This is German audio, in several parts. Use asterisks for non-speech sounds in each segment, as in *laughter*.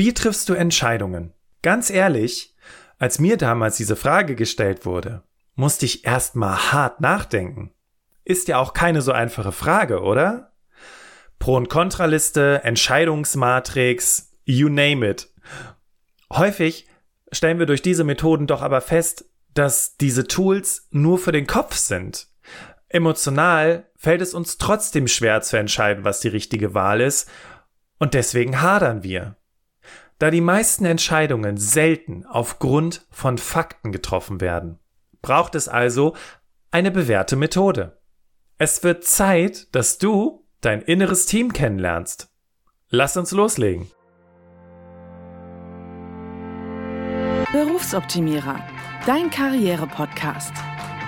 Wie triffst du Entscheidungen? Ganz ehrlich, als mir damals diese Frage gestellt wurde, musste ich erstmal hart nachdenken. Ist ja auch keine so einfache Frage, oder? Pro- und Kontraliste, Entscheidungsmatrix, you name it. Häufig stellen wir durch diese Methoden doch aber fest, dass diese Tools nur für den Kopf sind. Emotional fällt es uns trotzdem schwer zu entscheiden, was die richtige Wahl ist, und deswegen hadern wir. Da die meisten Entscheidungen selten aufgrund von Fakten getroffen werden, braucht es also eine bewährte Methode. Es wird Zeit, dass du dein inneres Team kennenlernst. Lass uns loslegen. Berufsoptimierer, dein Karriere-Podcast.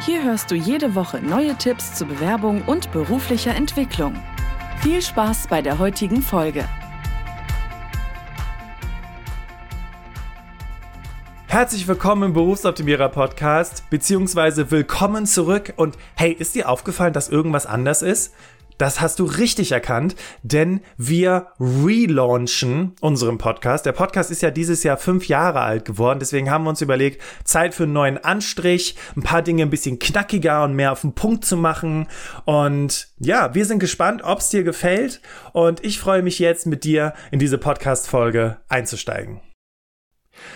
Hier hörst du jede Woche neue Tipps zur Bewerbung und beruflicher Entwicklung. Viel Spaß bei der heutigen Folge. Herzlich willkommen im Berufsoptimierer Podcast, beziehungsweise willkommen zurück. Und hey, ist dir aufgefallen, dass irgendwas anders ist? Das hast du richtig erkannt, denn wir relaunchen unseren Podcast. Der Podcast ist ja dieses Jahr fünf Jahre alt geworden, deswegen haben wir uns überlegt, Zeit für einen neuen Anstrich, ein paar Dinge ein bisschen knackiger und mehr auf den Punkt zu machen. Und ja, wir sind gespannt, ob es dir gefällt. Und ich freue mich jetzt mit dir in diese Podcast-Folge einzusteigen.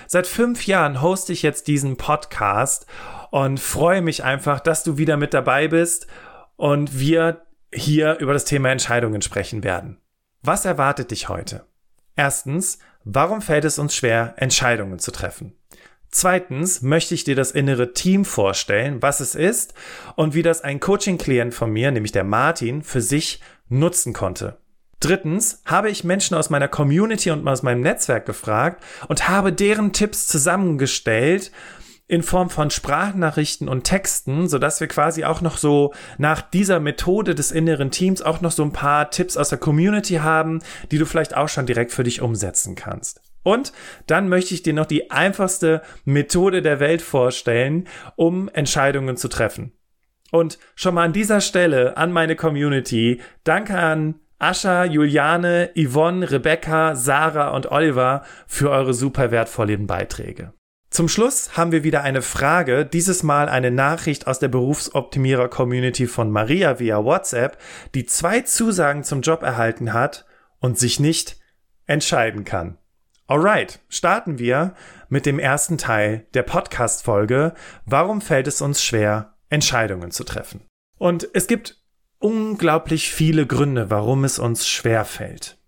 Seit fünf Jahren hoste ich jetzt diesen Podcast und freue mich einfach, dass du wieder mit dabei bist und wir hier über das Thema Entscheidungen sprechen werden. Was erwartet dich heute? Erstens, warum fällt es uns schwer, Entscheidungen zu treffen? Zweitens möchte ich dir das innere Team vorstellen, was es ist und wie das ein Coaching-Klient von mir, nämlich der Martin, für sich nutzen konnte. Drittens habe ich Menschen aus meiner Community und aus meinem Netzwerk gefragt und habe deren Tipps zusammengestellt in Form von Sprachnachrichten und Texten, so dass wir quasi auch noch so nach dieser Methode des inneren Teams auch noch so ein paar Tipps aus der Community haben, die du vielleicht auch schon direkt für dich umsetzen kannst. Und dann möchte ich dir noch die einfachste Methode der Welt vorstellen, um Entscheidungen zu treffen. Und schon mal an dieser Stelle an meine Community, danke an Ascha, Juliane, Yvonne, Rebecca, Sarah und Oliver für eure super wertvollen Beiträge. Zum Schluss haben wir wieder eine Frage, dieses Mal eine Nachricht aus der Berufsoptimierer Community von Maria via WhatsApp, die zwei Zusagen zum Job erhalten hat und sich nicht entscheiden kann. Alright, starten wir mit dem ersten Teil der Podcast Folge. Warum fällt es uns schwer, Entscheidungen zu treffen? Und es gibt unglaublich viele Gründe, warum es uns schwer fällt.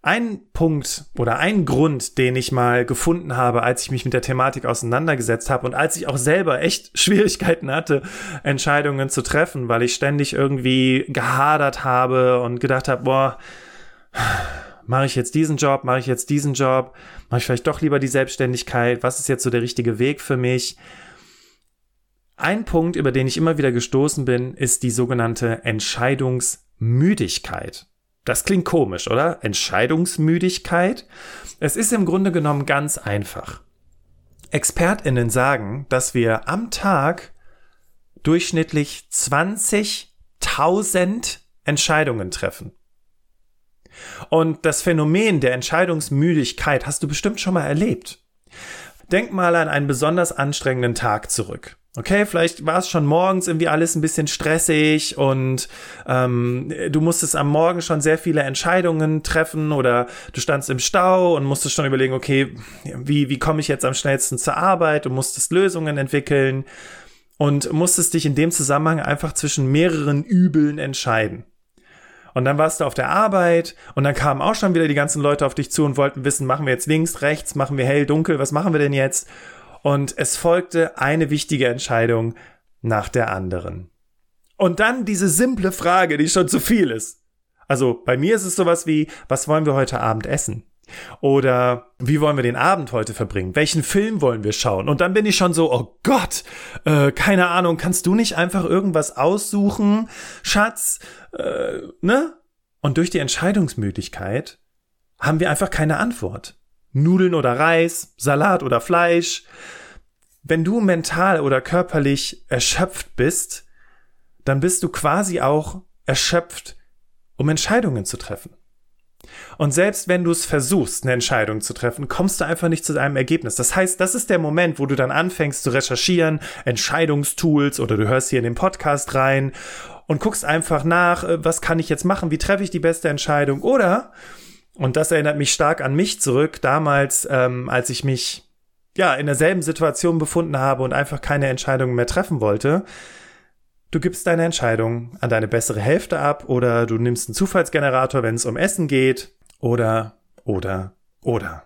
Ein Punkt oder ein Grund, den ich mal gefunden habe, als ich mich mit der Thematik auseinandergesetzt habe und als ich auch selber echt *laughs* Schwierigkeiten hatte, Entscheidungen zu treffen, weil ich ständig irgendwie gehadert habe und gedacht habe, boah, mache ich jetzt diesen Job, mache ich jetzt diesen Job, mache ich vielleicht doch lieber die Selbstständigkeit, was ist jetzt so der richtige Weg für mich? Ein Punkt, über den ich immer wieder gestoßen bin, ist die sogenannte Entscheidungsmüdigkeit. Das klingt komisch, oder? Entscheidungsmüdigkeit? Es ist im Grunde genommen ganz einfach. Expertinnen sagen, dass wir am Tag durchschnittlich 20.000 Entscheidungen treffen. Und das Phänomen der Entscheidungsmüdigkeit hast du bestimmt schon mal erlebt. Denk mal an einen besonders anstrengenden Tag zurück. Okay, vielleicht war es schon morgens irgendwie alles ein bisschen stressig und ähm, du musstest am Morgen schon sehr viele Entscheidungen treffen oder du standst im Stau und musstest schon überlegen, okay, wie, wie komme ich jetzt am schnellsten zur Arbeit? Du musstest Lösungen entwickeln und musstest dich in dem Zusammenhang einfach zwischen mehreren Übeln entscheiden. Und dann warst du auf der Arbeit und dann kamen auch schon wieder die ganzen Leute auf dich zu und wollten wissen, machen wir jetzt links, rechts, machen wir hell, dunkel, was machen wir denn jetzt? Und es folgte eine wichtige Entscheidung nach der anderen. Und dann diese simple Frage, die schon zu viel ist. Also bei mir ist es sowas wie, was wollen wir heute Abend essen? Oder wie wollen wir den Abend heute verbringen? Welchen Film wollen wir schauen? Und dann bin ich schon so, oh Gott, äh, keine Ahnung, kannst du nicht einfach irgendwas aussuchen, Schatz? Äh, ne? Und durch die Entscheidungsmöglichkeit haben wir einfach keine Antwort. Nudeln oder Reis, Salat oder Fleisch. Wenn du mental oder körperlich erschöpft bist, dann bist du quasi auch erschöpft, um Entscheidungen zu treffen. Und selbst wenn du es versuchst, eine Entscheidung zu treffen, kommst du einfach nicht zu einem Ergebnis. Das heißt, das ist der Moment, wo du dann anfängst zu recherchieren, Entscheidungstools oder du hörst hier in den Podcast rein und guckst einfach nach, äh, was kann ich jetzt machen, wie treffe ich die beste Entscheidung oder, und das erinnert mich stark an mich zurück, damals, ähm, als ich mich ja in derselben Situation befunden habe und einfach keine Entscheidungen mehr treffen wollte, Du gibst deine Entscheidung an deine bessere Hälfte ab oder du nimmst einen Zufallsgenerator, wenn es um Essen geht oder, oder, oder.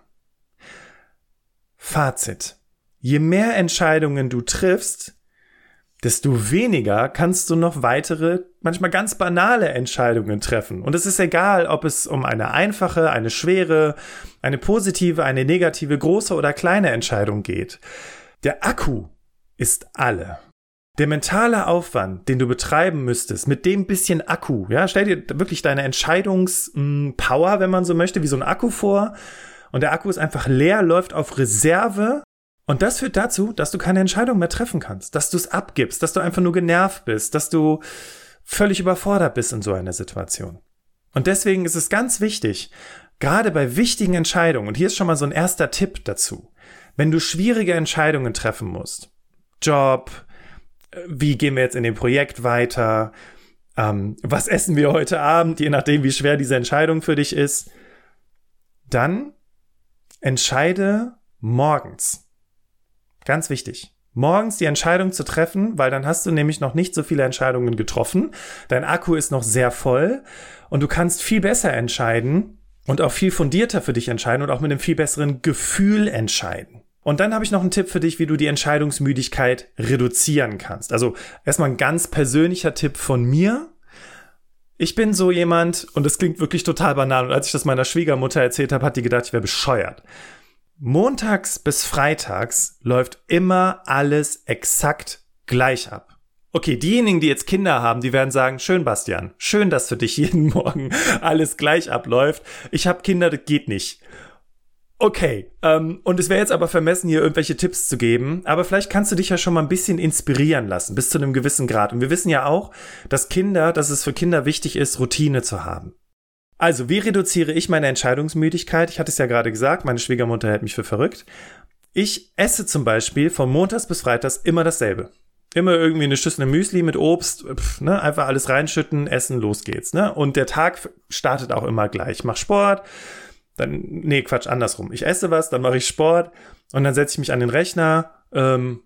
Fazit. Je mehr Entscheidungen du triffst, desto weniger kannst du noch weitere, manchmal ganz banale Entscheidungen treffen. Und es ist egal, ob es um eine einfache, eine schwere, eine positive, eine negative, große oder kleine Entscheidung geht. Der Akku ist alle. Der mentale Aufwand, den du betreiben müsstest, mit dem bisschen Akku, ja, stell dir wirklich deine Entscheidungspower, wenn man so möchte, wie so ein Akku vor. Und der Akku ist einfach leer, läuft auf Reserve. Und das führt dazu, dass du keine Entscheidung mehr treffen kannst, dass du es abgibst, dass du einfach nur genervt bist, dass du völlig überfordert bist in so einer Situation. Und deswegen ist es ganz wichtig, gerade bei wichtigen Entscheidungen, und hier ist schon mal so ein erster Tipp dazu, wenn du schwierige Entscheidungen treffen musst, Job, wie gehen wir jetzt in dem Projekt weiter, ähm, was essen wir heute Abend, je nachdem, wie schwer diese Entscheidung für dich ist, dann entscheide morgens. Ganz wichtig. Morgens die Entscheidung zu treffen, weil dann hast du nämlich noch nicht so viele Entscheidungen getroffen. Dein Akku ist noch sehr voll und du kannst viel besser entscheiden und auch viel fundierter für dich entscheiden und auch mit einem viel besseren Gefühl entscheiden. Und dann habe ich noch einen Tipp für dich, wie du die Entscheidungsmüdigkeit reduzieren kannst. Also erstmal ein ganz persönlicher Tipp von mir. Ich bin so jemand, und das klingt wirklich total banal, und als ich das meiner Schwiegermutter erzählt habe, hat die gedacht, ich wäre bescheuert. Montags bis freitags läuft immer alles exakt gleich ab. Okay, diejenigen, die jetzt Kinder haben, die werden sagen, schön, Bastian, schön, dass für dich jeden *laughs* Morgen alles gleich abläuft. Ich habe Kinder, das geht nicht. Okay, ähm, und es wäre jetzt aber vermessen, hier irgendwelche Tipps zu geben, aber vielleicht kannst du dich ja schon mal ein bisschen inspirieren lassen, bis zu einem gewissen Grad. Und wir wissen ja auch, dass Kinder, dass es für Kinder wichtig ist, Routine zu haben. Also, wie reduziere ich meine Entscheidungsmüdigkeit? Ich hatte es ja gerade gesagt, meine Schwiegermutter hält mich für verrückt. Ich esse zum Beispiel von Montags bis Freitags immer dasselbe. Immer irgendwie eine Schüssel Müsli mit Obst, pf, ne, einfach alles reinschütten, essen, los geht's, ne? Und der Tag startet auch immer gleich. Ich mach Sport, dann, nee, Quatsch, andersrum. Ich esse was, dann mache ich Sport und dann setze ich mich an den Rechner. Ähm,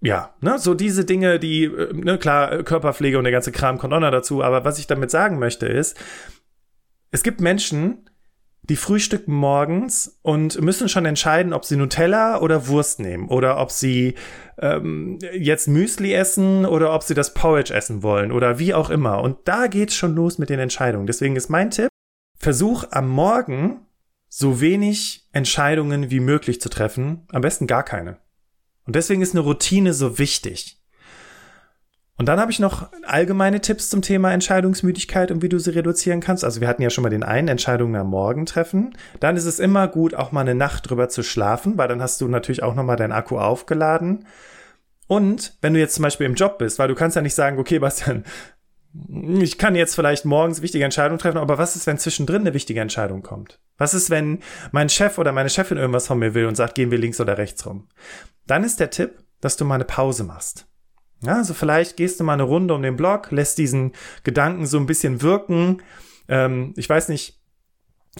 ja, ne, so diese Dinge, die, äh, ne, klar, Körperpflege und der ganze Kram kommt auch noch dazu, aber was ich damit sagen möchte ist, es gibt Menschen, die frühstücken morgens und müssen schon entscheiden, ob sie Nutella oder Wurst nehmen oder ob sie ähm, jetzt Müsli essen oder ob sie das Porridge essen wollen oder wie auch immer. Und da geht's schon los mit den Entscheidungen. Deswegen ist mein Tipp, versuch am Morgen so wenig Entscheidungen wie möglich zu treffen, am besten gar keine. Und deswegen ist eine Routine so wichtig. Und dann habe ich noch allgemeine Tipps zum Thema Entscheidungsmüdigkeit und wie du sie reduzieren kannst. Also wir hatten ja schon mal den einen Entscheidungen am Morgen treffen. Dann ist es immer gut, auch mal eine Nacht drüber zu schlafen, weil dann hast du natürlich auch nochmal deinen Akku aufgeladen. Und wenn du jetzt zum Beispiel im Job bist, weil du kannst ja nicht sagen, okay, Bastian, ich kann jetzt vielleicht morgens wichtige Entscheidungen treffen, aber was ist, wenn zwischendrin eine wichtige Entscheidung kommt? Was ist, wenn mein Chef oder meine Chefin irgendwas von mir will und sagt, gehen wir links oder rechts rum? Dann ist der Tipp, dass du mal eine Pause machst. Ja, also vielleicht gehst du mal eine Runde um den Block, lässt diesen Gedanken so ein bisschen wirken. Ähm, ich weiß nicht,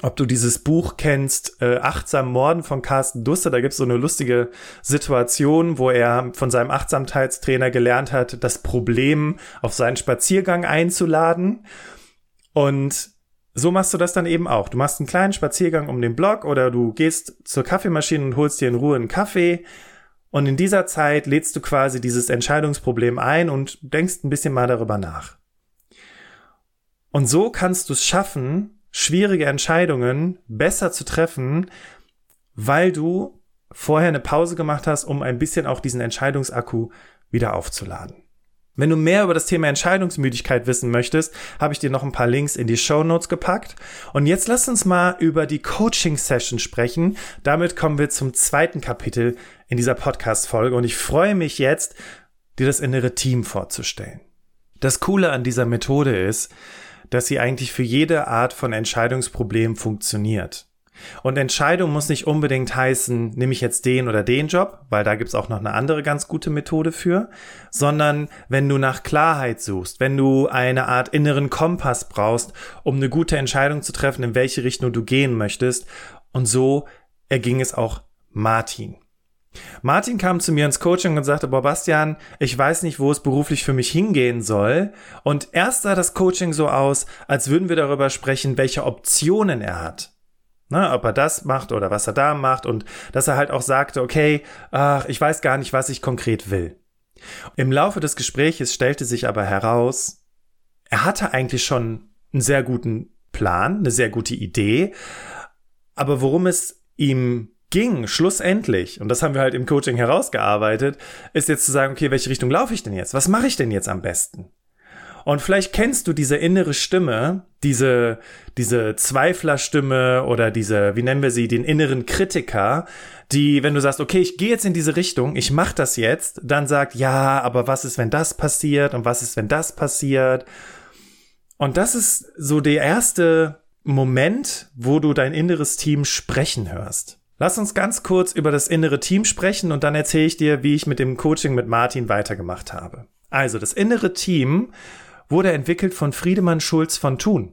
ob du dieses Buch kennst, äh, Achtsam Morden von Carsten Duster. Da gibt's so eine lustige Situation, wo er von seinem Achtsamkeitstrainer gelernt hat, das Problem auf seinen Spaziergang einzuladen. Und so machst du das dann eben auch. Du machst einen kleinen Spaziergang um den Block oder du gehst zur Kaffeemaschine und holst dir in Ruhe einen Kaffee. Und in dieser Zeit lädst du quasi dieses Entscheidungsproblem ein und denkst ein bisschen mal darüber nach. Und so kannst du es schaffen, schwierige Entscheidungen besser zu treffen, weil du vorher eine Pause gemacht hast, um ein bisschen auch diesen Entscheidungsakku wieder aufzuladen. Wenn du mehr über das Thema Entscheidungsmüdigkeit wissen möchtest, habe ich dir noch ein paar Links in die Show Notes gepackt. Und jetzt lass uns mal über die Coaching Session sprechen. Damit kommen wir zum zweiten Kapitel in dieser Podcast Folge. Und ich freue mich jetzt, dir das innere Team vorzustellen. Das Coole an dieser Methode ist, dass sie eigentlich für jede Art von Entscheidungsproblem funktioniert. Und Entscheidung muss nicht unbedingt heißen, nehme ich jetzt den oder den Job, weil da gibt's auch noch eine andere ganz gute Methode für, sondern wenn du nach Klarheit suchst, wenn du eine Art inneren Kompass brauchst, um eine gute Entscheidung zu treffen, in welche Richtung du gehen möchtest. Und so erging es auch Martin. Martin kam zu mir ins Coaching und sagte, boah, Bastian, ich weiß nicht, wo es beruflich für mich hingehen soll. Und erst sah das Coaching so aus, als würden wir darüber sprechen, welche Optionen er hat. Ne, ob er das macht oder was er da macht und dass er halt auch sagte, okay, ach, ich weiß gar nicht, was ich konkret will. Im Laufe des Gespräches stellte sich aber heraus, er hatte eigentlich schon einen sehr guten Plan, eine sehr gute Idee, aber worum es ihm ging, schlussendlich, und das haben wir halt im Coaching herausgearbeitet, ist jetzt zu sagen, okay, welche Richtung laufe ich denn jetzt? Was mache ich denn jetzt am besten? Und vielleicht kennst du diese innere Stimme, diese, diese Zweiflerstimme oder diese, wie nennen wir sie, den inneren Kritiker, die, wenn du sagst, okay, ich gehe jetzt in diese Richtung, ich mache das jetzt, dann sagt, ja, aber was ist, wenn das passiert und was ist, wenn das passiert? Und das ist so der erste Moment, wo du dein inneres Team sprechen hörst. Lass uns ganz kurz über das innere Team sprechen und dann erzähle ich dir, wie ich mit dem Coaching mit Martin weitergemacht habe. Also, das innere Team wurde entwickelt von Friedemann Schulz von Thun.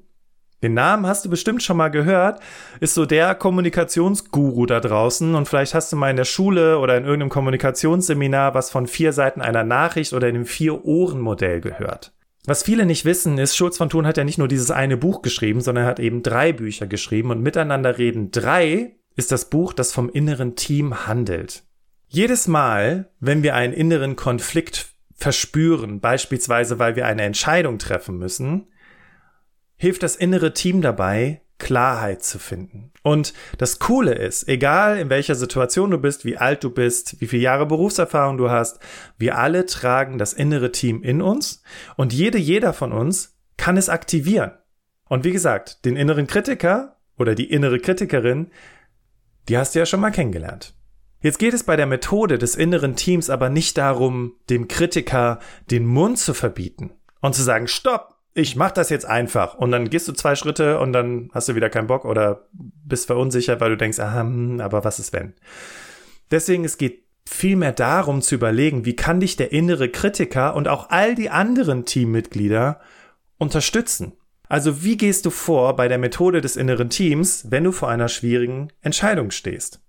Den Namen hast du bestimmt schon mal gehört, ist so der Kommunikationsguru da draußen und vielleicht hast du mal in der Schule oder in irgendeinem Kommunikationsseminar was von vier Seiten einer Nachricht oder dem Vier-Ohren-Modell gehört. Was viele nicht wissen, ist, Schulz von Thun hat ja nicht nur dieses eine Buch geschrieben, sondern er hat eben drei Bücher geschrieben und Miteinander reden drei ist das Buch, das vom inneren Team handelt. Jedes Mal, wenn wir einen inneren Konflikt verspüren, beispielsweise weil wir eine Entscheidung treffen müssen, hilft das innere Team dabei, Klarheit zu finden. Und das Coole ist, egal in welcher Situation du bist, wie alt du bist, wie viele Jahre Berufserfahrung du hast, wir alle tragen das innere Team in uns und jede, jeder von uns kann es aktivieren. Und wie gesagt, den inneren Kritiker oder die innere Kritikerin, die hast du ja schon mal kennengelernt. Jetzt geht es bei der Methode des inneren Teams aber nicht darum, dem Kritiker den Mund zu verbieten und zu sagen, stopp, ich mach das jetzt einfach. Und dann gehst du zwei Schritte und dann hast du wieder keinen Bock oder bist verunsichert, weil du denkst, ah, aber was ist wenn? Deswegen, es geht vielmehr darum zu überlegen, wie kann dich der innere Kritiker und auch all die anderen Teammitglieder unterstützen? Also wie gehst du vor bei der Methode des inneren Teams, wenn du vor einer schwierigen Entscheidung stehst?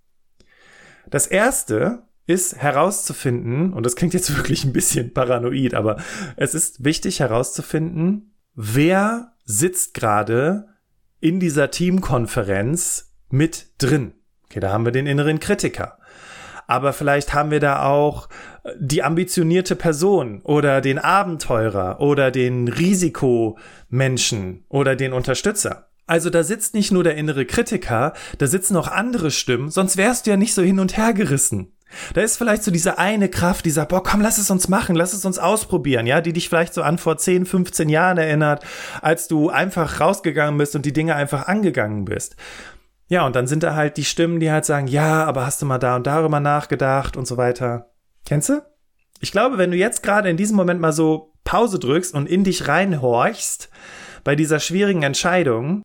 Das erste ist herauszufinden, und das klingt jetzt *laughs* wirklich ein bisschen paranoid, aber es ist wichtig herauszufinden, wer sitzt gerade in dieser Teamkonferenz mit drin. Okay, da haben wir den inneren Kritiker. Aber vielleicht haben wir da auch die ambitionierte Person oder den Abenteurer oder den Risikomenschen oder den Unterstützer. Also da sitzt nicht nur der innere Kritiker, da sitzen auch andere Stimmen, sonst wärst du ja nicht so hin und her gerissen. Da ist vielleicht so diese eine Kraft, die sagt, boah, komm, lass es uns machen, lass es uns ausprobieren, ja, die dich vielleicht so an vor 10, 15 Jahren erinnert, als du einfach rausgegangen bist und die Dinge einfach angegangen bist. Ja, und dann sind da halt die Stimmen, die halt sagen, ja, aber hast du mal da und darüber nachgedacht und so weiter. Kennst du? Ich glaube, wenn du jetzt gerade in diesem Moment mal so Pause drückst und in dich reinhorchst bei dieser schwierigen Entscheidung,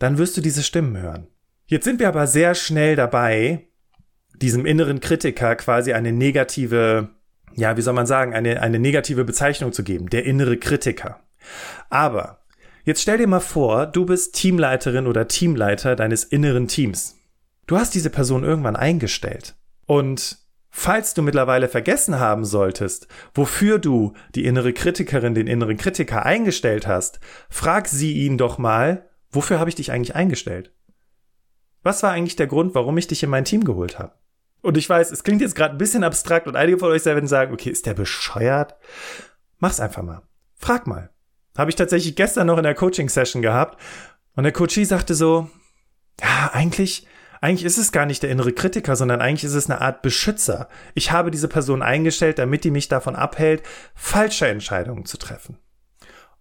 dann wirst du diese Stimmen hören. Jetzt sind wir aber sehr schnell dabei, diesem inneren Kritiker quasi eine negative, ja, wie soll man sagen, eine, eine negative Bezeichnung zu geben, der innere Kritiker. Aber jetzt stell dir mal vor, du bist Teamleiterin oder Teamleiter deines inneren Teams. Du hast diese Person irgendwann eingestellt. Und falls du mittlerweile vergessen haben solltest, wofür du die innere Kritikerin, den inneren Kritiker eingestellt hast, frag sie ihn doch mal, wofür habe ich dich eigentlich eingestellt? Was war eigentlich der Grund, warum ich dich in mein Team geholt habe? Und ich weiß, es klingt jetzt gerade ein bisschen abstrakt und einige von euch werden sagen, okay, ist der bescheuert? Mach's einfach mal. Frag mal. Habe ich tatsächlich gestern noch in der Coaching-Session gehabt und der Coachie sagte so, ja, eigentlich, eigentlich ist es gar nicht der innere Kritiker, sondern eigentlich ist es eine Art Beschützer. Ich habe diese Person eingestellt, damit die mich davon abhält, falsche Entscheidungen zu treffen.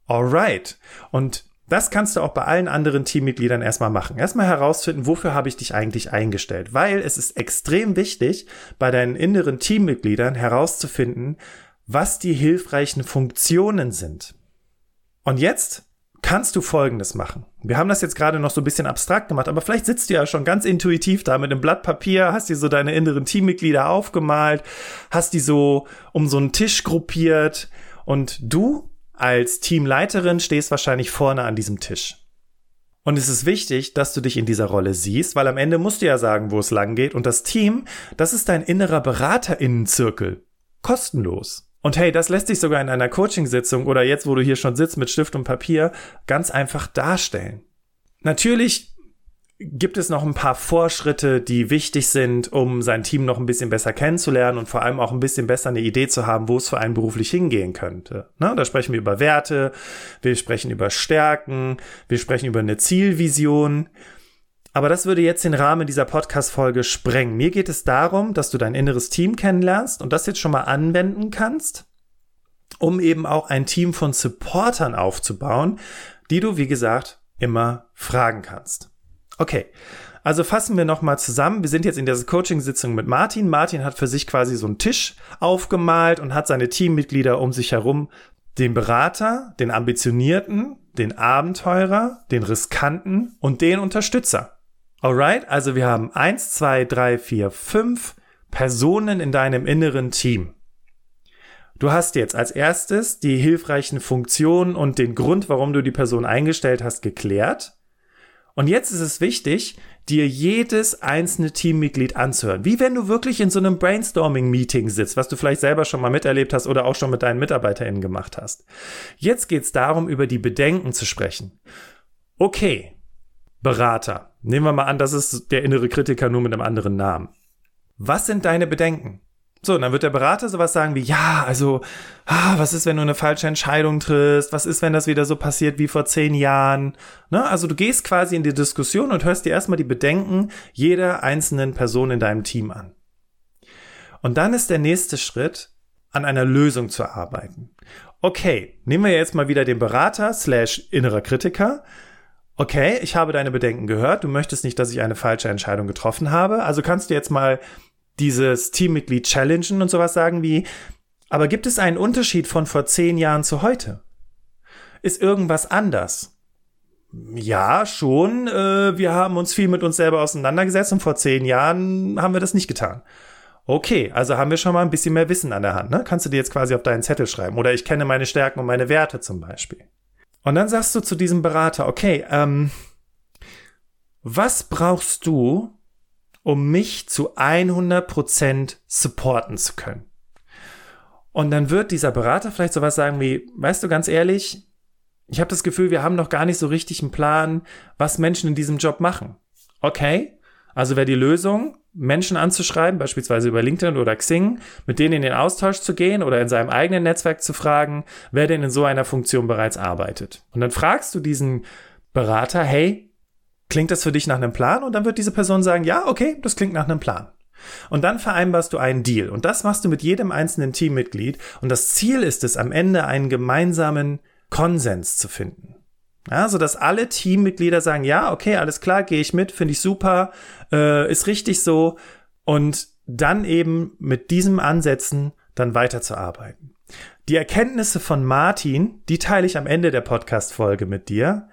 Alright. Und das kannst du auch bei allen anderen Teammitgliedern erstmal machen. Erstmal herausfinden, wofür habe ich dich eigentlich eingestellt. Weil es ist extrem wichtig, bei deinen inneren Teammitgliedern herauszufinden, was die hilfreichen Funktionen sind. Und jetzt kannst du Folgendes machen. Wir haben das jetzt gerade noch so ein bisschen abstrakt gemacht, aber vielleicht sitzt du ja schon ganz intuitiv da mit einem Blatt Papier, hast dir so deine inneren Teammitglieder aufgemalt, hast die so um so einen Tisch gruppiert und du als Teamleiterin stehst wahrscheinlich vorne an diesem Tisch. Und es ist wichtig, dass du dich in dieser Rolle siehst, weil am Ende musst du ja sagen, wo es lang geht. Und das Team, das ist dein innerer Beraterinnenzirkel. Kostenlos. Und hey, das lässt sich sogar in einer Coachingsitzung oder jetzt, wo du hier schon sitzt mit Stift und Papier, ganz einfach darstellen. Natürlich gibt es noch ein paar Vorschritte, die wichtig sind, um sein Team noch ein bisschen besser kennenzulernen und vor allem auch ein bisschen besser eine Idee zu haben, wo es für einen beruflich hingehen könnte. Ne? Da sprechen wir über Werte, wir sprechen über Stärken, wir sprechen über eine Zielvision. Aber das würde jetzt den Rahmen dieser Podcast-Folge sprengen. Mir geht es darum, dass du dein inneres Team kennenlernst und das jetzt schon mal anwenden kannst, um eben auch ein Team von Supportern aufzubauen, die du, wie gesagt, immer fragen kannst. Okay, also fassen wir nochmal zusammen. Wir sind jetzt in dieser Coaching-Sitzung mit Martin. Martin hat für sich quasi so einen Tisch aufgemalt und hat seine Teammitglieder um sich herum, den Berater, den Ambitionierten, den Abenteurer, den Riskanten und den Unterstützer. Alright, also wir haben eins, zwei, drei, vier, fünf Personen in deinem inneren Team. Du hast jetzt als erstes die hilfreichen Funktionen und den Grund, warum du die Person eingestellt hast, geklärt. Und jetzt ist es wichtig, dir jedes einzelne Teammitglied anzuhören. Wie wenn du wirklich in so einem Brainstorming-Meeting sitzt, was du vielleicht selber schon mal miterlebt hast oder auch schon mit deinen MitarbeiterInnen gemacht hast. Jetzt geht es darum, über die Bedenken zu sprechen. Okay, Berater. Nehmen wir mal an, das ist der innere Kritiker nur mit einem anderen Namen. Was sind deine Bedenken? So, und dann wird der Berater sowas sagen wie, ja, also, ah, was ist, wenn du eine falsche Entscheidung triffst? Was ist, wenn das wieder so passiert wie vor zehn Jahren? Ne? Also du gehst quasi in die Diskussion und hörst dir erstmal die Bedenken jeder einzelnen Person in deinem Team an. Und dann ist der nächste Schritt, an einer Lösung zu arbeiten. Okay, nehmen wir jetzt mal wieder den Berater slash innerer Kritiker. Okay, ich habe deine Bedenken gehört. Du möchtest nicht, dass ich eine falsche Entscheidung getroffen habe. Also kannst du jetzt mal dieses Teammitglied challengen und sowas sagen wie, aber gibt es einen Unterschied von vor zehn Jahren zu heute? Ist irgendwas anders? Ja, schon. Äh, wir haben uns viel mit uns selber auseinandergesetzt und vor zehn Jahren haben wir das nicht getan. Okay, also haben wir schon mal ein bisschen mehr Wissen an der Hand. Ne? Kannst du dir jetzt quasi auf deinen Zettel schreiben. Oder ich kenne meine Stärken und meine Werte zum Beispiel. Und dann sagst du zu diesem Berater, okay, ähm, was brauchst du, um mich zu 100% supporten zu können. Und dann wird dieser Berater vielleicht sowas sagen wie, weißt du ganz ehrlich, ich habe das Gefühl, wir haben noch gar nicht so richtig einen Plan, was Menschen in diesem Job machen. Okay, also wäre die Lösung, Menschen anzuschreiben, beispielsweise über LinkedIn oder Xing, mit denen in den Austausch zu gehen oder in seinem eigenen Netzwerk zu fragen, wer denn in so einer Funktion bereits arbeitet. Und dann fragst du diesen Berater, hey, Klingt das für dich nach einem Plan? Und dann wird diese Person sagen, ja, okay, das klingt nach einem Plan. Und dann vereinbarst du einen Deal. Und das machst du mit jedem einzelnen Teammitglied. Und das Ziel ist es, am Ende einen gemeinsamen Konsens zu finden. Ja, so dass alle Teammitglieder sagen, ja, okay, alles klar, gehe ich mit, finde ich super, äh, ist richtig so. Und dann eben mit diesem Ansätzen dann weiterzuarbeiten. Die Erkenntnisse von Martin, die teile ich am Ende der Podcast-Folge mit dir.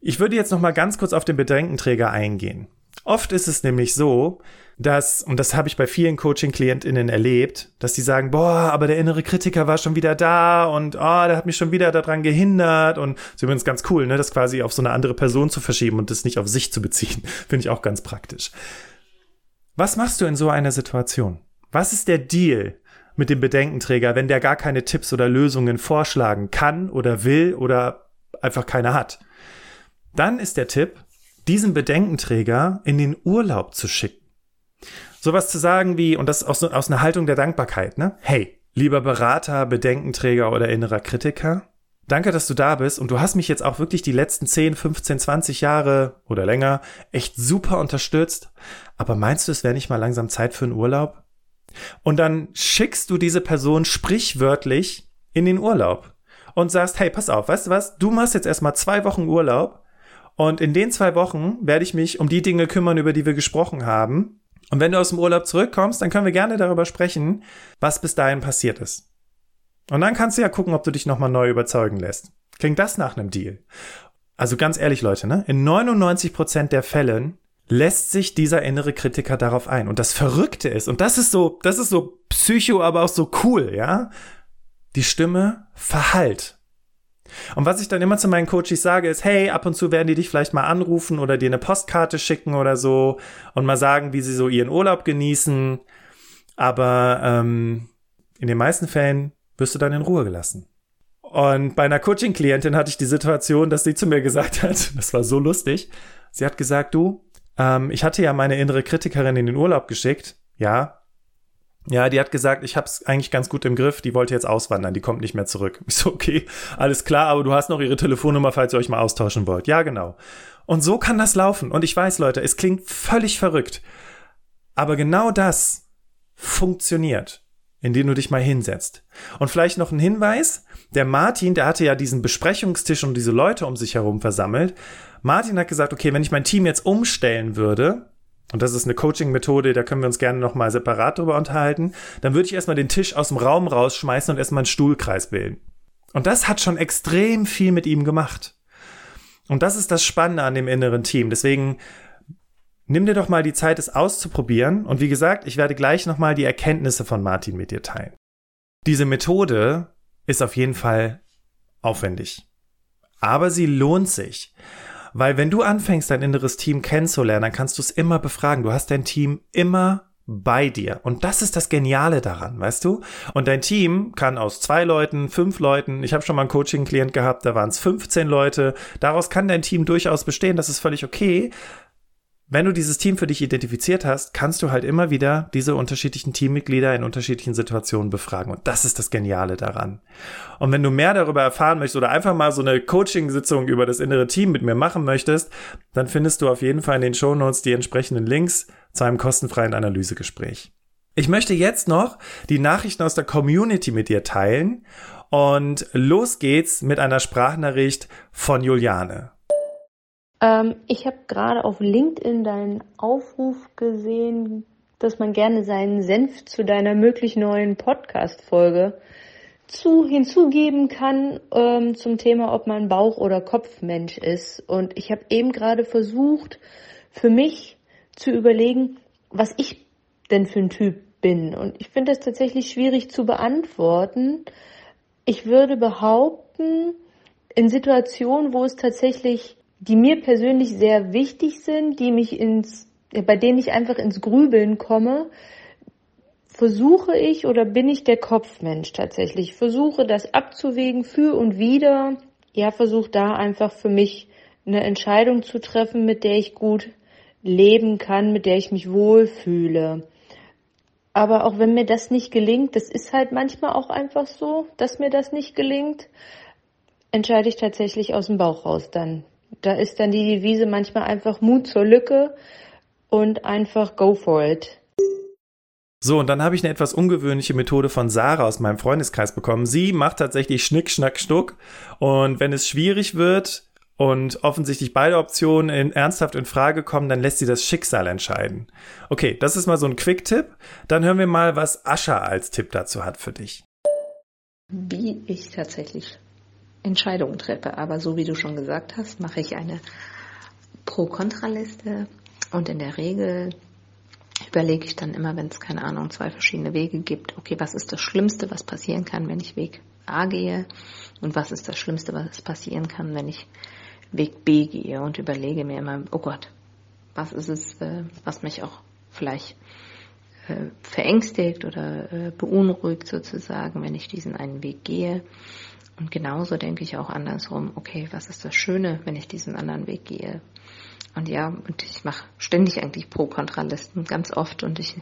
Ich würde jetzt noch mal ganz kurz auf den Bedenkenträger eingehen. Oft ist es nämlich so, dass, und das habe ich bei vielen Coaching-KlientInnen erlebt, dass die sagen, boah, aber der innere Kritiker war schon wieder da und oh, der hat mich schon wieder daran gehindert und ist übrigens ganz cool, ne, das quasi auf so eine andere Person zu verschieben und das nicht auf sich zu beziehen. *laughs* Finde ich auch ganz praktisch. Was machst du in so einer Situation? Was ist der Deal mit dem Bedenkenträger, wenn der gar keine Tipps oder Lösungen vorschlagen kann oder will oder einfach keine hat? Dann ist der Tipp, diesen Bedenkenträger in den Urlaub zu schicken. Sowas zu sagen wie, und das aus, aus einer Haltung der Dankbarkeit, ne? Hey, lieber Berater, Bedenkenträger oder innerer Kritiker, danke, dass du da bist und du hast mich jetzt auch wirklich die letzten 10, 15, 20 Jahre oder länger echt super unterstützt. Aber meinst du, es wäre nicht mal langsam Zeit für einen Urlaub? Und dann schickst du diese Person sprichwörtlich in den Urlaub und sagst, hey, pass auf, weißt du was? Du machst jetzt erstmal zwei Wochen Urlaub und in den zwei Wochen werde ich mich um die Dinge kümmern, über die wir gesprochen haben. Und wenn du aus dem Urlaub zurückkommst, dann können wir gerne darüber sprechen, was bis dahin passiert ist. Und dann kannst du ja gucken, ob du dich nochmal neu überzeugen lässt. Klingt das nach einem Deal? Also ganz ehrlich, Leute, ne? In 99 Prozent der Fällen lässt sich dieser innere Kritiker darauf ein. Und das Verrückte ist, und das ist so, das ist so psycho, aber auch so cool, ja? Die Stimme verhallt. Und was ich dann immer zu meinen Coaches sage, ist, hey, ab und zu werden die dich vielleicht mal anrufen oder dir eine Postkarte schicken oder so und mal sagen, wie sie so ihren Urlaub genießen. Aber ähm, in den meisten Fällen wirst du dann in Ruhe gelassen. Und bei einer Coaching-Klientin hatte ich die Situation, dass sie zu mir gesagt hat, *laughs* das war so lustig, sie hat gesagt, du, ähm, ich hatte ja meine innere Kritikerin in den Urlaub geschickt, ja. Ja, die hat gesagt, ich hab's eigentlich ganz gut im Griff, die wollte jetzt auswandern, die kommt nicht mehr zurück. *laughs* Ich so, okay, alles klar, aber du hast noch ihre Telefonnummer, falls ihr euch mal austauschen wollt. Ja, genau. Und so kann das laufen. Und ich weiß, Leute, es klingt völlig verrückt. Aber genau das funktioniert indem du dich mal hinsetzt. Und vielleicht noch ein Hinweis, der Martin, der hatte ja diesen Besprechungstisch und diese Leute um sich herum versammelt. Martin hat gesagt, okay, wenn ich mein Team jetzt umstellen würde, und das ist eine Coaching-Methode, da können wir uns gerne nochmal separat drüber unterhalten, dann würde ich erstmal den Tisch aus dem Raum rausschmeißen und erstmal einen Stuhlkreis bilden. Und das hat schon extrem viel mit ihm gemacht. Und das ist das Spannende an dem inneren Team. Deswegen nimm dir doch mal die Zeit, es auszuprobieren. Und wie gesagt, ich werde gleich nochmal die Erkenntnisse von Martin mit dir teilen. Diese Methode ist auf jeden Fall aufwendig. Aber sie lohnt sich. Weil wenn du anfängst, dein inneres Team kennenzulernen, dann kannst du es immer befragen. Du hast dein Team immer bei dir. Und das ist das Geniale daran, weißt du? Und dein Team kann aus zwei Leuten, fünf Leuten, ich habe schon mal einen Coaching-Klient gehabt, da waren es 15 Leute, daraus kann dein Team durchaus bestehen, das ist völlig okay wenn du dieses Team für dich identifiziert hast, kannst du halt immer wieder diese unterschiedlichen Teammitglieder in unterschiedlichen Situationen befragen. Und das ist das Geniale daran. Und wenn du mehr darüber erfahren möchtest oder einfach mal so eine Coaching-Sitzung über das innere Team mit mir machen möchtest, dann findest du auf jeden Fall in den Show Notes die entsprechenden Links zu einem kostenfreien Analysegespräch. Ich möchte jetzt noch die Nachrichten aus der Community mit dir teilen. Und los geht's mit einer Sprachnachricht von Juliane. Ähm, ich habe gerade auf LinkedIn deinen Aufruf gesehen, dass man gerne seinen Senf zu deiner möglich neuen Podcast-Folge zu, hinzugeben kann ähm, zum Thema, ob man Bauch- oder Kopfmensch ist. Und ich habe eben gerade versucht, für mich zu überlegen, was ich denn für ein Typ bin. Und ich finde das tatsächlich schwierig zu beantworten. Ich würde behaupten, in Situationen, wo es tatsächlich die mir persönlich sehr wichtig sind, die mich ins, bei denen ich einfach ins Grübeln komme, versuche ich oder bin ich der Kopfmensch tatsächlich. versuche das abzuwägen für und wieder. Ja, versuche da einfach für mich eine Entscheidung zu treffen, mit der ich gut leben kann, mit der ich mich wohlfühle. Aber auch wenn mir das nicht gelingt, das ist halt manchmal auch einfach so, dass mir das nicht gelingt, entscheide ich tatsächlich aus dem Bauch raus dann da ist dann die Devise manchmal einfach Mut zur Lücke und einfach go for it. So, und dann habe ich eine etwas ungewöhnliche Methode von Sarah aus meinem Freundeskreis bekommen. Sie macht tatsächlich Schnick, Schnack, Stuck. Und wenn es schwierig wird und offensichtlich beide Optionen in, ernsthaft in Frage kommen, dann lässt sie das Schicksal entscheiden. Okay, das ist mal so ein Quick-Tipp. Dann hören wir mal, was Ascha als Tipp dazu hat für dich. Wie ich tatsächlich Entscheidungen treffe. Aber so wie du schon gesagt hast, mache ich eine Pro-Kontra-Liste. Und in der Regel überlege ich dann immer, wenn es keine Ahnung, zwei verschiedene Wege gibt, okay, was ist das Schlimmste, was passieren kann, wenn ich Weg A gehe? Und was ist das Schlimmste, was passieren kann, wenn ich Weg B gehe? Und überlege mir immer, oh Gott, was ist es, äh, was mich auch vielleicht äh, verängstigt oder äh, beunruhigt sozusagen, wenn ich diesen einen Weg gehe und genauso denke ich auch andersrum, okay, was ist das Schöne, wenn ich diesen anderen Weg gehe? Und ja, und ich mache ständig eigentlich Pro-Kontra-Listen, ganz oft. Und ich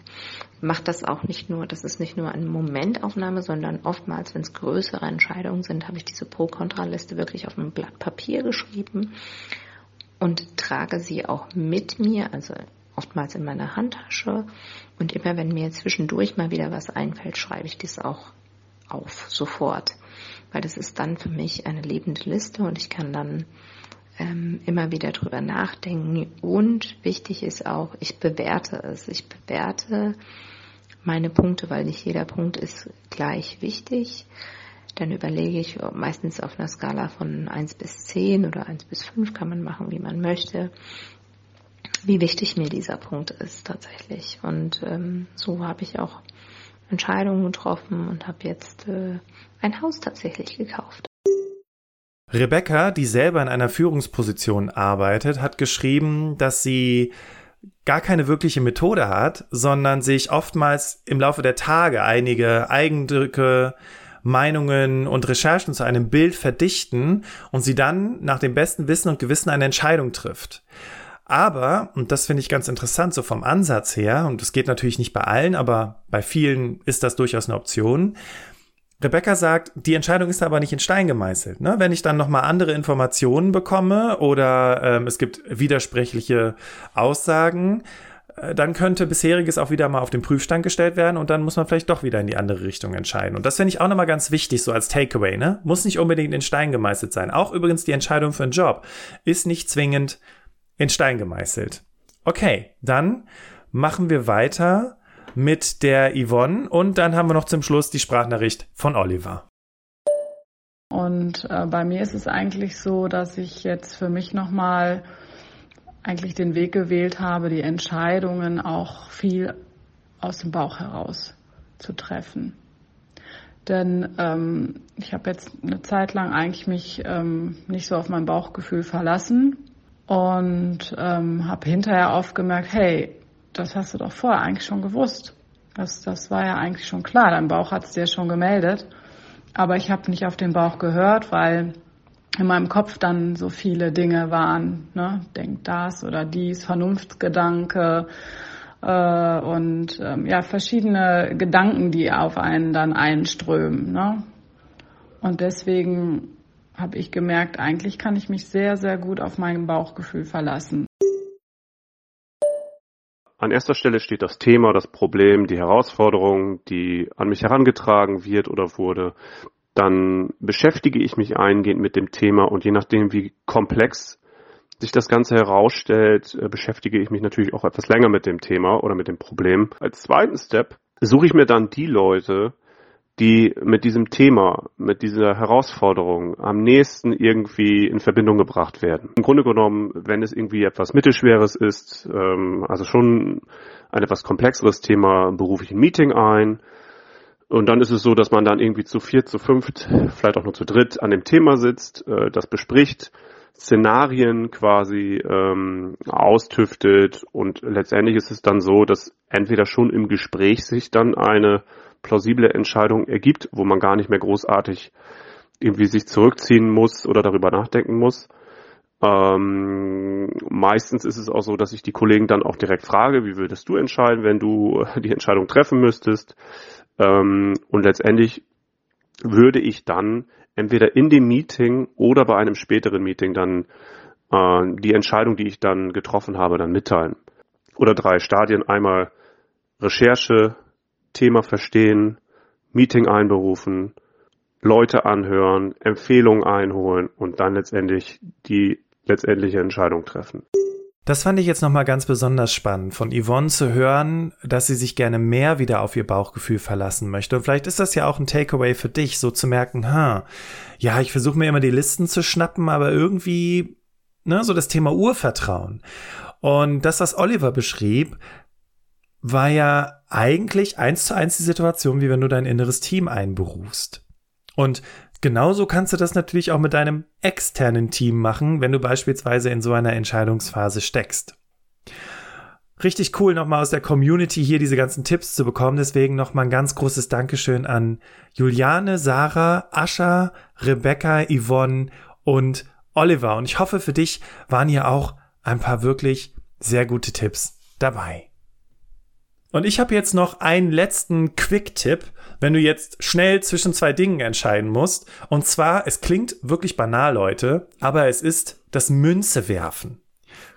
mache das auch nicht nur, das ist nicht nur eine Momentaufnahme, sondern oftmals, wenn es größere Entscheidungen sind, habe ich diese Pro-Kontra-Liste wirklich auf einem Blatt Papier geschrieben und trage sie auch mit mir, also oftmals in meiner Handtasche. Und immer wenn mir zwischendurch mal wieder was einfällt, schreibe ich dies auch auf, sofort weil das ist dann für mich eine lebende Liste und ich kann dann ähm, immer wieder drüber nachdenken. Und wichtig ist auch, ich bewerte es. Ich bewerte meine Punkte, weil nicht jeder Punkt ist gleich wichtig. Dann überlege ich meistens auf einer Skala von 1 bis 10 oder 1 bis 5 kann man machen, wie man möchte, wie wichtig mir dieser Punkt ist tatsächlich. Und ähm, so habe ich auch Entscheidungen getroffen und habe jetzt äh, ein Haus tatsächlich gekauft. Rebecca, die selber in einer Führungsposition arbeitet, hat geschrieben, dass sie gar keine wirkliche Methode hat, sondern sich oftmals im Laufe der Tage einige Eigendrücke, Meinungen und Recherchen zu einem Bild verdichten und sie dann nach dem besten Wissen und Gewissen eine Entscheidung trifft. Aber, und das finde ich ganz interessant, so vom Ansatz her, und das geht natürlich nicht bei allen, aber bei vielen ist das durchaus eine Option, Rebecca sagt, die Entscheidung ist aber nicht in Stein gemeißelt. Ne? Wenn ich dann nochmal andere Informationen bekomme oder ähm, es gibt widersprüchliche Aussagen, äh, dann könnte bisheriges auch wieder mal auf den Prüfstand gestellt werden und dann muss man vielleicht doch wieder in die andere Richtung entscheiden. Und das finde ich auch nochmal ganz wichtig, so als Takeaway. Ne? Muss nicht unbedingt in Stein gemeißelt sein. Auch übrigens die Entscheidung für einen Job ist nicht zwingend in Stein gemeißelt. Okay, dann machen wir weiter mit der Yvonne und dann haben wir noch zum Schluss die Sprachnachricht von Oliver. Und äh, bei mir ist es eigentlich so, dass ich jetzt für mich nochmal eigentlich den Weg gewählt habe, die Entscheidungen auch viel aus dem Bauch heraus zu treffen. Denn ähm, ich habe jetzt eine Zeit lang eigentlich mich ähm, nicht so auf mein Bauchgefühl verlassen und ähm, habe hinterher aufgemerkt, hey, das hast du doch vorher eigentlich schon gewusst. Das, das war ja eigentlich schon klar. Dein Bauch hat es dir schon gemeldet. Aber ich habe nicht auf den Bauch gehört, weil in meinem Kopf dann so viele Dinge waren. Ne? Denk das oder dies, Vernunftsgedanke äh, und ähm, ja, verschiedene Gedanken, die auf einen dann einströmen. Ne? Und deswegen habe ich gemerkt, eigentlich kann ich mich sehr, sehr gut auf mein Bauchgefühl verlassen. An erster Stelle steht das Thema, das Problem, die Herausforderung, die an mich herangetragen wird oder wurde. Dann beschäftige ich mich eingehend mit dem Thema und je nachdem, wie komplex sich das Ganze herausstellt, äh, beschäftige ich mich natürlich auch etwas länger mit dem Thema oder mit dem Problem. Als zweiten Step suche ich mir dann die Leute, die mit diesem Thema, mit dieser Herausforderung am nächsten irgendwie in Verbindung gebracht werden. Im Grunde genommen, wenn es irgendwie etwas Mittelschweres ist, ähm, also schon ein etwas komplexeres Thema, berufe ich ein Meeting ein. Und dann ist es so, dass man dann irgendwie zu viert, zu fünft, vielleicht auch nur zu dritt an dem Thema sitzt, äh, das bespricht, Szenarien quasi ähm, austüftet und letztendlich ist es dann so, dass entweder schon im Gespräch sich dann eine plausible Entscheidung ergibt, wo man gar nicht mehr großartig irgendwie sich zurückziehen muss oder darüber nachdenken muss. Ähm, meistens ist es auch so, dass ich die Kollegen dann auch direkt frage, wie würdest du entscheiden, wenn du *laughs* die Entscheidung treffen müsstest? Ähm, und letztendlich würde ich dann entweder in dem Meeting oder bei einem späteren Meeting dann äh, die Entscheidung, die ich dann getroffen habe, dann mitteilen. Oder drei Stadien. Einmal Recherche, Thema verstehen, Meeting einberufen, Leute anhören, Empfehlungen einholen und dann letztendlich die letztendliche Entscheidung treffen. Das fand ich jetzt nochmal ganz besonders spannend, von Yvonne zu hören, dass sie sich gerne mehr wieder auf ihr Bauchgefühl verlassen möchte. Und vielleicht ist das ja auch ein Takeaway für dich, so zu merken, ha, ja, ich versuche mir immer die Listen zu schnappen, aber irgendwie, ne, so das Thema Urvertrauen. Und das, was Oliver beschrieb, war ja eigentlich eins zu eins die Situation, wie wenn du dein inneres Team einberufst. Und genauso kannst du das natürlich auch mit deinem externen Team machen, wenn du beispielsweise in so einer Entscheidungsphase steckst. Richtig cool, nochmal aus der Community hier diese ganzen Tipps zu bekommen. Deswegen nochmal ein ganz großes Dankeschön an Juliane, Sarah, Ascha, Rebecca, Yvonne und Oliver. Und ich hoffe, für dich waren hier auch ein paar wirklich sehr gute Tipps dabei. Und ich habe jetzt noch einen letzten Quick-Tipp, wenn du jetzt schnell zwischen zwei Dingen entscheiden musst. Und zwar, es klingt wirklich banal, Leute, aber es ist das Münze werfen.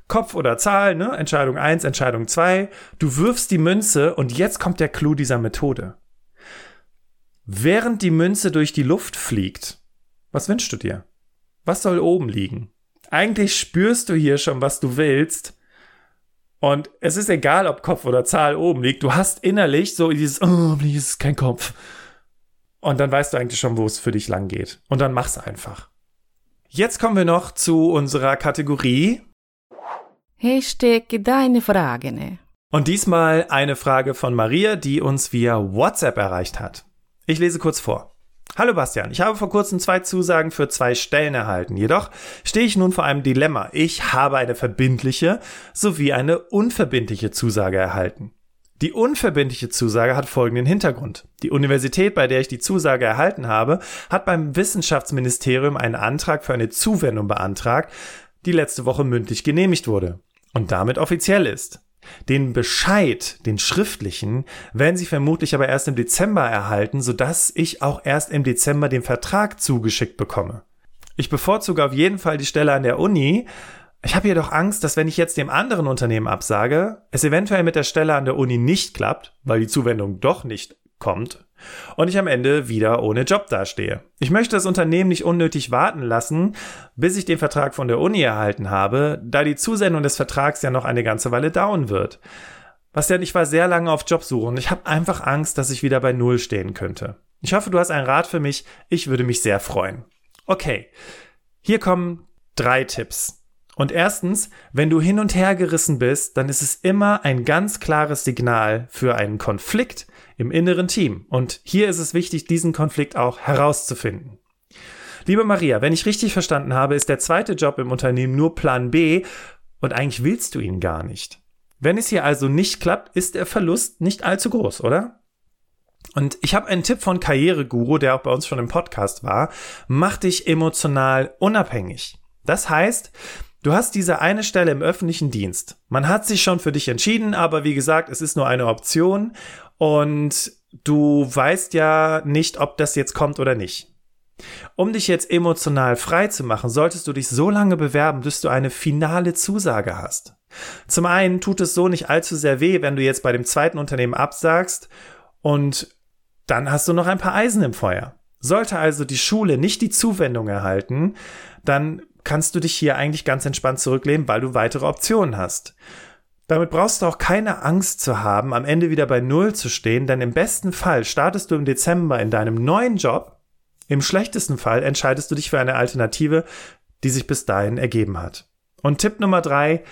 Kopf oder Zahl, ne? Entscheidung 1, Entscheidung 2. Du wirfst die Münze und jetzt kommt der Clou dieser Methode. Während die Münze durch die Luft fliegt, was wünschst du dir? Was soll oben liegen? Eigentlich spürst du hier schon, was du willst, und es ist egal, ob Kopf oder Zahl oben liegt. Du hast innerlich so dieses, oh, ist kein Kopf. Und dann weißt du eigentlich schon, wo es für dich lang geht. Und dann mach's einfach. Jetzt kommen wir noch zu unserer Kategorie. Hashtag deine Fragen. Und diesmal eine Frage von Maria, die uns via WhatsApp erreicht hat. Ich lese kurz vor. Hallo Bastian, ich habe vor kurzem zwei Zusagen für zwei Stellen erhalten. Jedoch stehe ich nun vor einem Dilemma. Ich habe eine verbindliche sowie eine unverbindliche Zusage erhalten. Die unverbindliche Zusage hat folgenden Hintergrund. Die Universität, bei der ich die Zusage erhalten habe, hat beim Wissenschaftsministerium einen Antrag für eine Zuwendung beantragt, die letzte Woche mündlich genehmigt wurde und damit offiziell ist. Den Bescheid, den schriftlichen, werden Sie vermutlich aber erst im Dezember erhalten, sodass ich auch erst im Dezember den Vertrag zugeschickt bekomme. Ich bevorzuge auf jeden Fall die Stelle an der Uni, ich habe jedoch Angst, dass wenn ich jetzt dem anderen Unternehmen absage, es eventuell mit der Stelle an der Uni nicht klappt, weil die Zuwendung doch nicht kommt und ich am Ende wieder ohne Job dastehe. Ich möchte das Unternehmen nicht unnötig warten lassen, bis ich den Vertrag von der Uni erhalten habe, da die Zusendung des Vertrags ja noch eine ganze Weile dauern wird. Was denn, ich war sehr lange auf Jobsuche und ich habe einfach Angst, dass ich wieder bei Null stehen könnte. Ich hoffe, du hast einen Rat für mich. Ich würde mich sehr freuen. Okay, hier kommen drei Tipps. Und erstens, wenn du hin und her gerissen bist, dann ist es immer ein ganz klares Signal für einen Konflikt im inneren Team. Und hier ist es wichtig, diesen Konflikt auch herauszufinden. Liebe Maria, wenn ich richtig verstanden habe, ist der zweite Job im Unternehmen nur Plan B und eigentlich willst du ihn gar nicht. Wenn es hier also nicht klappt, ist der Verlust nicht allzu groß, oder? Und ich habe einen Tipp von Karriereguru, der auch bei uns schon im Podcast war. Mach dich emotional unabhängig. Das heißt, Du hast diese eine Stelle im öffentlichen Dienst. Man hat sich schon für dich entschieden, aber wie gesagt, es ist nur eine Option und du weißt ja nicht, ob das jetzt kommt oder nicht. Um dich jetzt emotional frei zu machen, solltest du dich so lange bewerben, bis du eine finale Zusage hast. Zum einen tut es so nicht allzu sehr weh, wenn du jetzt bei dem zweiten Unternehmen absagst und dann hast du noch ein paar Eisen im Feuer. Sollte also die Schule nicht die Zuwendung erhalten, dann kannst du dich hier eigentlich ganz entspannt zurücklehnen, weil du weitere Optionen hast. Damit brauchst du auch keine Angst zu haben, am Ende wieder bei Null zu stehen, denn im besten Fall startest du im Dezember in deinem neuen Job, im schlechtesten Fall entscheidest du dich für eine Alternative, die sich bis dahin ergeben hat. Und Tipp Nummer drei,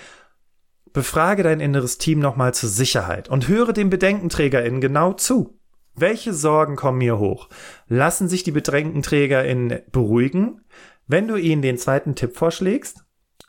befrage dein inneres Team nochmal zur Sicherheit und höre den BedenkenträgerInnen genau zu. Welche Sorgen kommen mir hoch? Lassen sich die BedenkenträgerInnen beruhigen? Wenn du ihnen den zweiten Tipp vorschlägst,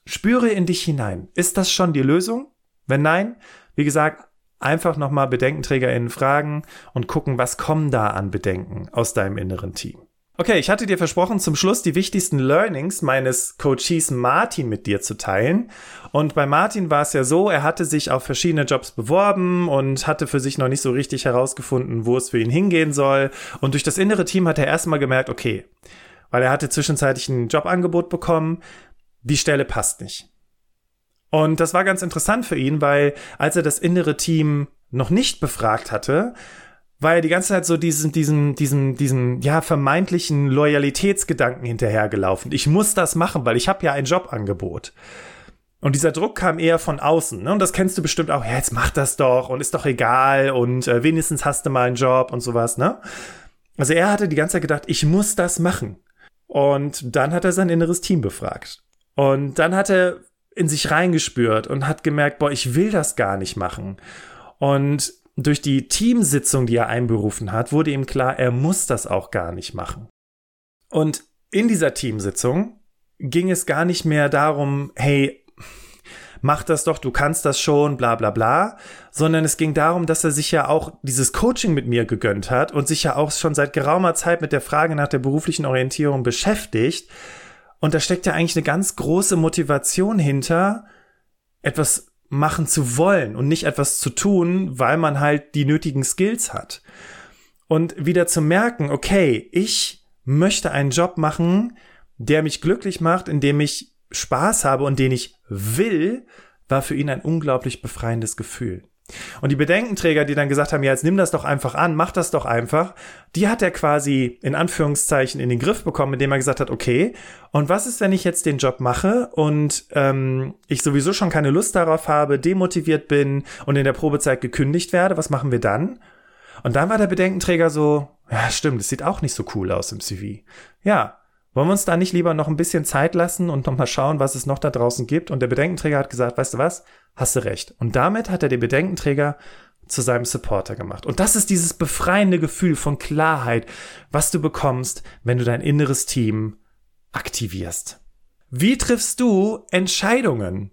spüre in dich hinein. Ist das schon die Lösung? Wenn nein, wie gesagt, einfach nochmal BedenkenträgerInnen fragen und gucken, was kommen da an Bedenken aus deinem inneren Team. Okay, ich hatte dir versprochen, zum Schluss die wichtigsten Learnings meines Coaches Martin mit dir zu teilen. Und bei Martin war es ja so, er hatte sich auf verschiedene Jobs beworben und hatte für sich noch nicht so richtig herausgefunden, wo es für ihn hingehen soll. Und durch das innere Team hat er erstmal gemerkt, okay, weil er hatte zwischenzeitlich ein Jobangebot bekommen. Die Stelle passt nicht. Und das war ganz interessant für ihn, weil als er das innere Team noch nicht befragt hatte, war er die ganze Zeit so diesen, diesen, diesen, diesen, ja, vermeintlichen Loyalitätsgedanken hinterhergelaufen. Ich muss das machen, weil ich habe ja ein Jobangebot. Und dieser Druck kam eher von außen. Ne? Und das kennst du bestimmt auch. Ja, jetzt mach das doch und ist doch egal und äh, wenigstens hast du mal einen Job und sowas. Ne? Also er hatte die ganze Zeit gedacht, ich muss das machen. Und dann hat er sein inneres Team befragt. Und dann hat er in sich reingespürt und hat gemerkt, boah, ich will das gar nicht machen. Und durch die Teamsitzung, die er einberufen hat, wurde ihm klar, er muss das auch gar nicht machen. Und in dieser Teamsitzung ging es gar nicht mehr darum, hey, mach das doch, du kannst das schon, bla bla bla, sondern es ging darum, dass er sich ja auch dieses Coaching mit mir gegönnt hat und sich ja auch schon seit geraumer Zeit mit der Frage nach der beruflichen Orientierung beschäftigt. Und da steckt ja eigentlich eine ganz große Motivation hinter, etwas machen zu wollen und nicht etwas zu tun, weil man halt die nötigen Skills hat. Und wieder zu merken, okay, ich möchte einen Job machen, der mich glücklich macht, in dem ich Spaß habe und den ich will, war für ihn ein unglaublich befreiendes Gefühl. Und die Bedenkenträger, die dann gesagt haben, ja, jetzt nimm das doch einfach an, mach das doch einfach, die hat er quasi in Anführungszeichen in den Griff bekommen, indem er gesagt hat, okay, und was ist, wenn ich jetzt den Job mache und ähm, ich sowieso schon keine Lust darauf habe, demotiviert bin und in der Probezeit gekündigt werde, was machen wir dann? Und dann war der Bedenkenträger so, ja, stimmt, es sieht auch nicht so cool aus im CV. Ja, wollen wir uns da nicht lieber noch ein bisschen Zeit lassen und nochmal schauen, was es noch da draußen gibt? Und der Bedenkenträger hat gesagt, weißt du was? Hast du recht. Und damit hat er den Bedenkenträger zu seinem Supporter gemacht. Und das ist dieses befreiende Gefühl von Klarheit, was du bekommst, wenn du dein inneres Team aktivierst. Wie triffst du Entscheidungen?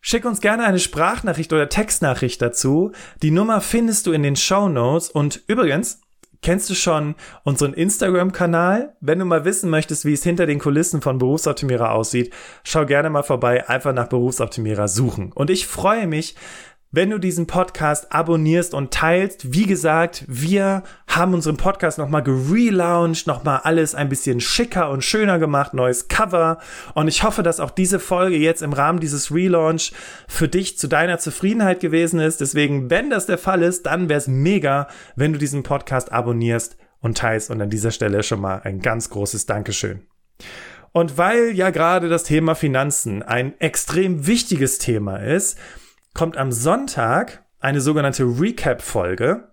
Schick uns gerne eine Sprachnachricht oder Textnachricht dazu. Die Nummer findest du in den Show Notes. Und übrigens, Kennst du schon unseren Instagram-Kanal? Wenn du mal wissen möchtest, wie es hinter den Kulissen von Berufsoptimierer aussieht, schau gerne mal vorbei, einfach nach Berufsoptimierer suchen. Und ich freue mich, wenn du diesen Podcast abonnierst und teilst. Wie gesagt, wir haben unseren Podcast nochmal gelauncht, nochmal alles ein bisschen schicker und schöner gemacht, neues Cover. Und ich hoffe, dass auch diese Folge jetzt im Rahmen dieses Relaunch für dich zu deiner Zufriedenheit gewesen ist. Deswegen, wenn das der Fall ist, dann wäre es mega, wenn du diesen Podcast abonnierst und teilst. Und an dieser Stelle schon mal ein ganz großes Dankeschön. Und weil ja gerade das Thema Finanzen ein extrem wichtiges Thema ist, kommt am Sonntag eine sogenannte Recap-Folge,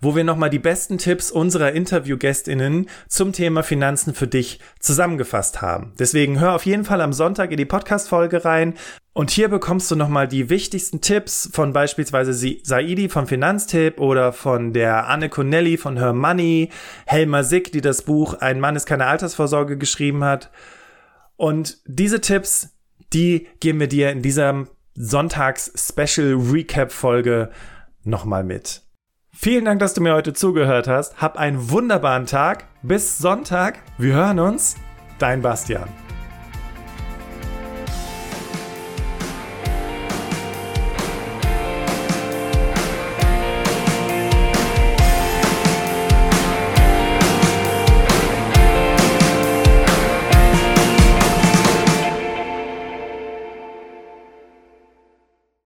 wo wir nochmal die besten Tipps unserer Interviewgästinnen zum Thema Finanzen für dich zusammengefasst haben. Deswegen hör auf jeden Fall am Sonntag in die Podcast-Folge rein. Und hier bekommst du nochmal die wichtigsten Tipps von beispielsweise Saidi von Finanztipp oder von der Anne Connelly von Her Money, Helma Sick, die das Buch Ein Mann ist keine Altersvorsorge geschrieben hat. Und diese Tipps, die geben wir dir in diesem Sonntags-Special-Recap-Folge nochmal mit. Vielen Dank, dass du mir heute zugehört hast. Hab einen wunderbaren Tag. Bis Sonntag. Wir hören uns. Dein Bastian.